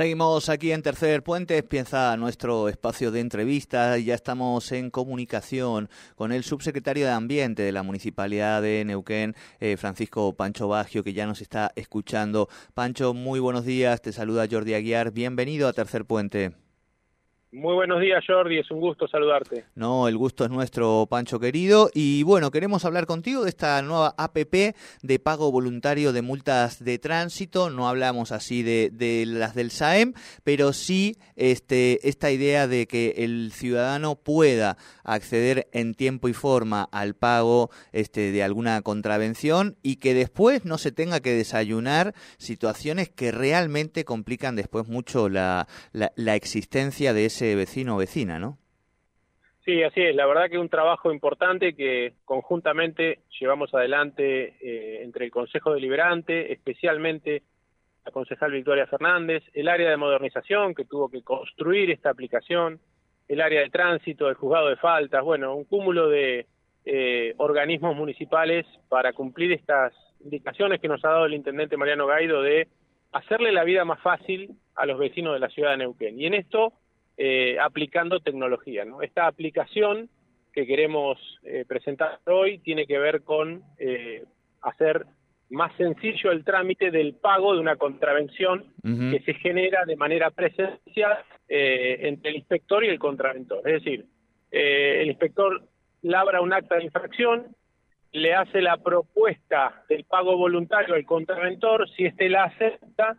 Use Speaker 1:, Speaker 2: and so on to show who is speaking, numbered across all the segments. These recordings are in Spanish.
Speaker 1: Seguimos aquí en Tercer Puente, empieza nuestro espacio de entrevista y ya estamos en comunicación con el subsecretario de Ambiente de la Municipalidad de Neuquén, eh, Francisco Pancho Bagio, que ya nos está escuchando. Pancho, muy buenos días, te saluda Jordi Aguiar, bienvenido a Tercer Puente.
Speaker 2: Muy buenos días, Jordi. Es un gusto saludarte.
Speaker 1: No, el gusto es nuestro, Pancho querido. Y bueno, queremos hablar contigo de esta nueva APP de pago voluntario de multas de tránsito. No hablamos así de, de las del SAEM, pero sí este, esta idea de que el ciudadano pueda acceder en tiempo y forma al pago este, de alguna contravención y que después no se tenga que desayunar situaciones que realmente complican después mucho la, la, la existencia de ese vecino o vecina, ¿no?
Speaker 2: Sí, así es. La verdad que un trabajo importante que conjuntamente llevamos adelante eh, entre el Consejo Deliberante, especialmente la concejal Victoria Fernández, el área de modernización que tuvo que construir esta aplicación, el área de tránsito, el juzgado de faltas, bueno, un cúmulo de eh, organismos municipales para cumplir estas indicaciones que nos ha dado el intendente Mariano Gaido de hacerle la vida más fácil a los vecinos de la ciudad de Neuquén. Y en esto eh, aplicando tecnología. ¿no? Esta aplicación que queremos eh, presentar hoy tiene que ver con eh, hacer más sencillo el trámite del pago de una contravención que se genera de manera presencial entre el inspector y el contraventor. Es decir, el inspector labra un acta de infracción, le hace la propuesta del pago voluntario al contraventor, si éste la acepta,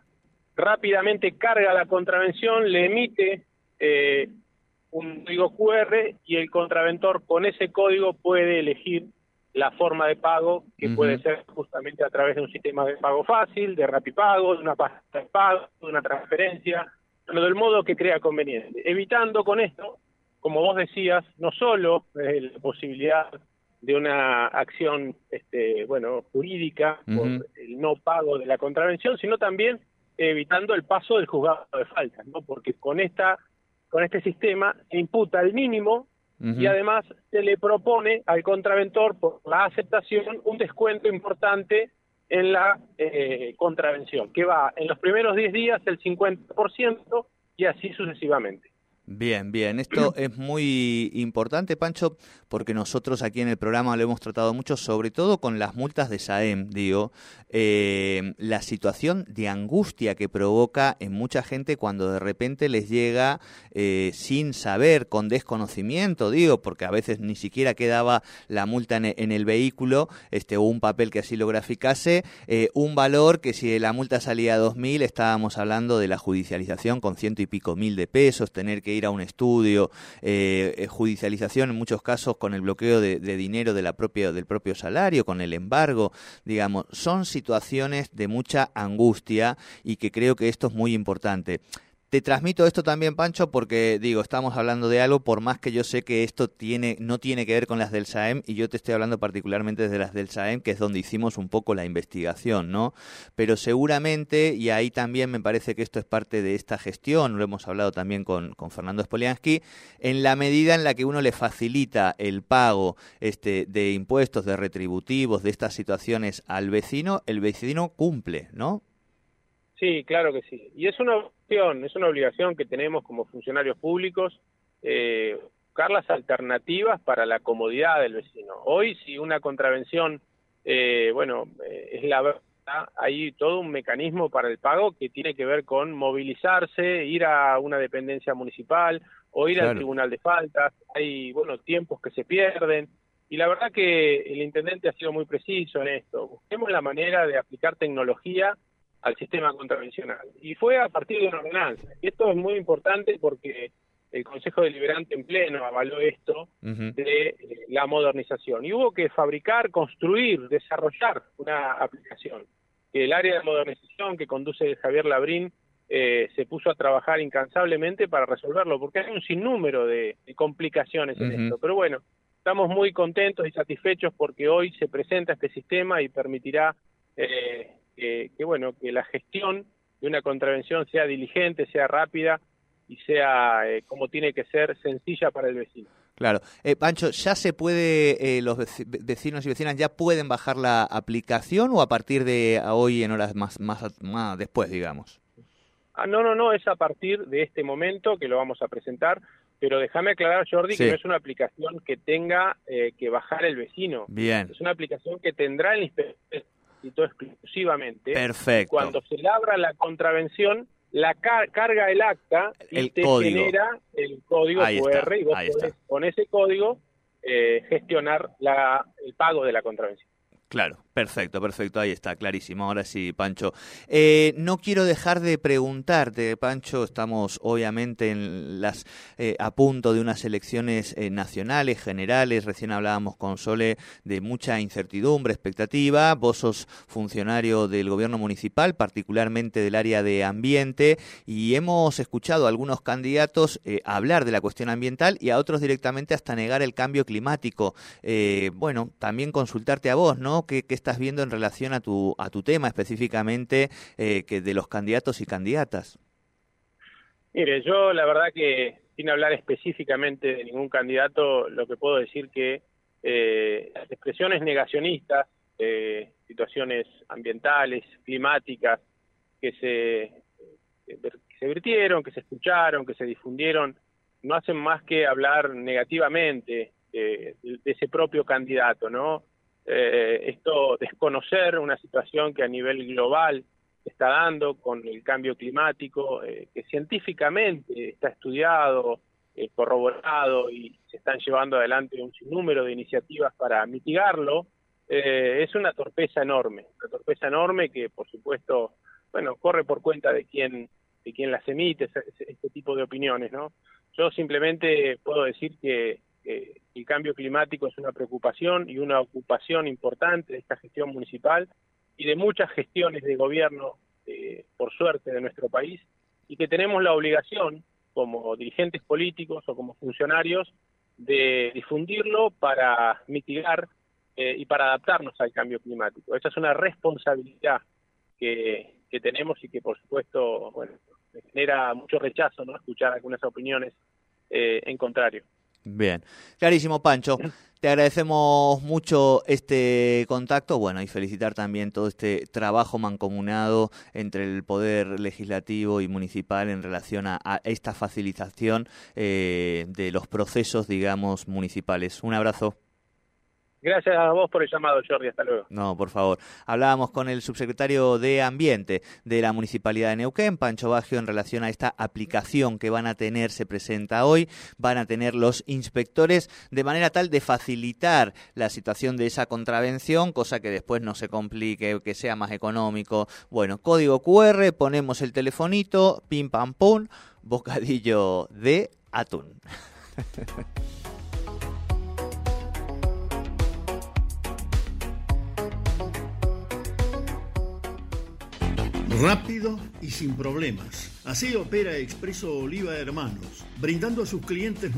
Speaker 2: rápidamente carga la contravención, le emite eh, un código QR y el contraventor con ese código puede elegir la forma de pago, que puede ser justamente a través de un sistema de pago fácil, de rapipago, de una pasta de pago, de una transferencia, pero del modo que crea conveniente, evitando con esto, como vos decías, no solo eh, la posibilidad de una acción este, bueno jurídica por el no pago de la contravención, sino también evitando el paso del juzgado de faltas, ¿no? Porque con esta con este sistema se imputa el mínimo y además se le propone al contraventor por la aceptación un descuento importante en la eh, contravención, que va en los primeros 10 días el 50% y así sucesivamente.
Speaker 1: Bien, bien. Esto es muy importante, Pancho, porque nosotros aquí en el programa lo hemos tratado mucho, sobre todo con las multas de SAEM, digo, eh, la situación de angustia que provoca en mucha gente cuando de repente les llega eh, sin saber, con desconocimiento, digo, porque a veces ni siquiera quedaba la multa en, el vehículo, este, o un papel que así lo graficase, eh, un valor que si la multa salía a 2.000, estábamos hablando de la judicialización con ciento y pico mil de pesos, tener que ir a un estudio, eh, eh, judicialización en muchos casos con el bloqueo de, dinero de la propia, del propio salario, con el embargo, digamos, son situaciones de mucha angustia y que creo que esto es muy importante. Te transmito esto también, Pancho, porque digo, estamos hablando de algo, por más que yo sé que esto tiene, no tiene que ver con las del SAEM, y yo te estoy hablando particularmente de las del SAEM, que es donde hicimos un poco la investigación, ¿no? Pero seguramente, y ahí también me parece que esto es parte de esta gestión, lo hemos hablado también con, Fernando Spoliansky, en la medida en la que uno le facilita el pago este, de impuestos, de retributivos, de estas situaciones al vecino, el vecino cumple, ¿no?
Speaker 2: Sí, claro que sí. Y es una es una obligación que tenemos como funcionarios públicos eh, buscar las alternativas para la comodidad del vecino. Hoy, si una contravención, eh, bueno, eh, es la verdad, hay todo un mecanismo para el pago que tiene que ver con movilizarse, ir a una dependencia municipal o ir al tribunal de faltas. Hay, bueno, tiempos que se pierden. Y la verdad que el intendente ha sido muy preciso en esto. Busquemos la manera de aplicar tecnología al sistema contravencional. Y fue a partir de una ordenanza. Y esto es muy importante porque el Consejo Deliberante en pleno avaló esto de eh, la modernización. Y hubo que fabricar, construir, desarrollar una aplicación. El área de modernización que conduce Javier Labrín eh, se puso a trabajar incansablemente para resolverlo, porque hay un sinnúmero de, complicaciones en esto. Pero bueno, estamos muy contentos y satisfechos porque hoy se presenta este sistema y permitirá eh, que, bueno, que la gestión de una contravención sea diligente, sea rápida y sea eh, como tiene que ser sencilla para el vecino.
Speaker 1: Claro. Eh, Pancho, ¿ya se puede, eh, los vecinos y vecinas ya pueden bajar la aplicación o a partir de hoy en horas más, más, más después, digamos?
Speaker 2: Ah, no, no, no, es a partir de este momento que lo vamos a presentar, pero déjame aclarar, Jordi, que no es una aplicación que tenga eh, que bajar el vecino.
Speaker 1: Bien.
Speaker 2: Es una aplicación que tendrá el inspector exclusivamente.
Speaker 1: Perfecto.
Speaker 2: Cuando se labra la contravención, la carga el acta y te genera el código QR y vos podés con ese código eh, gestionar la, el pago de la contravención.
Speaker 1: Claro, perfecto, perfecto, ahí está, clarísimo. Ahora sí, Pancho. Eh, no quiero dejar de preguntarte, Pancho, estamos obviamente en las eh, a punto de unas elecciones eh, nacionales, generales, recién hablábamos con Sole de mucha incertidumbre, expectativa, vos sos funcionario del gobierno municipal, particularmente del área de ambiente, y hemos escuchado a algunos candidatos hablar de la cuestión ambiental y a otros directamente hasta negar el cambio climático. bueno, también consultarte a vos, ¿no? ¿Qué, estás viendo en relación a tu, a tu tema específicamente eh, que de los candidatos y candidatas?
Speaker 2: Mire, yo la verdad que sin hablar específicamente de ningún candidato, lo que puedo decir que eh, las expresiones negacionistas, de situaciones ambientales, climáticas, que se, que se virtieron, que se escucharon, que se difundieron, no hacen más que hablar negativamente de ese propio candidato, ¿no? Eh, esto desconocer una situación que a nivel global está dando con el cambio climático, eh, que científicamente está estudiado, eh, corroborado y se están llevando adelante un sinnúmero de iniciativas para mitigarlo, eh, es una torpeza enorme, una torpeza enorme que por supuesto, bueno, corre por cuenta de quien de quien las emite este tipo de opiniones, ¿no? Yo simplemente puedo decir que eh, el cambio climático es una preocupación y una ocupación importante de esta gestión municipal y de muchas gestiones de gobierno, eh, por suerte, de nuestro país, y que tenemos la obligación, como dirigentes políticos o como funcionarios, de difundirlo para mitigar eh, y para adaptarnos al cambio climático. Esa es una responsabilidad que, tenemos y que, por supuesto, bueno, genera mucho rechazo, ¿no? Escuchar algunas opiniones en contrario.
Speaker 1: Bien, clarísimo, Pancho. Te agradecemos mucho este contacto, bueno, y felicitar también todo este trabajo mancomunado entre el Poder Legislativo y Municipal en relación a, esta facilitación eh, de los procesos, digamos, municipales. Un abrazo.
Speaker 2: Gracias a vos por el llamado, Jordi. Hasta luego.
Speaker 1: No, por favor. Hablábamos con el subsecretario de Ambiente de la Municipalidad de Neuquén, Pancho Baggio, en relación a esta aplicación que van a tener, se presenta hoy, van a tener los inspectores de manera tal de facilitar la situación de esa contravención, cosa que después no se complique, que sea más económico. Bueno, código QR, ponemos el telefonito, pim pam pum, bocadillo de atún.
Speaker 3: Rápido y sin problemas. Así opera Expreso Oliva Hermanos, brindando a sus clientes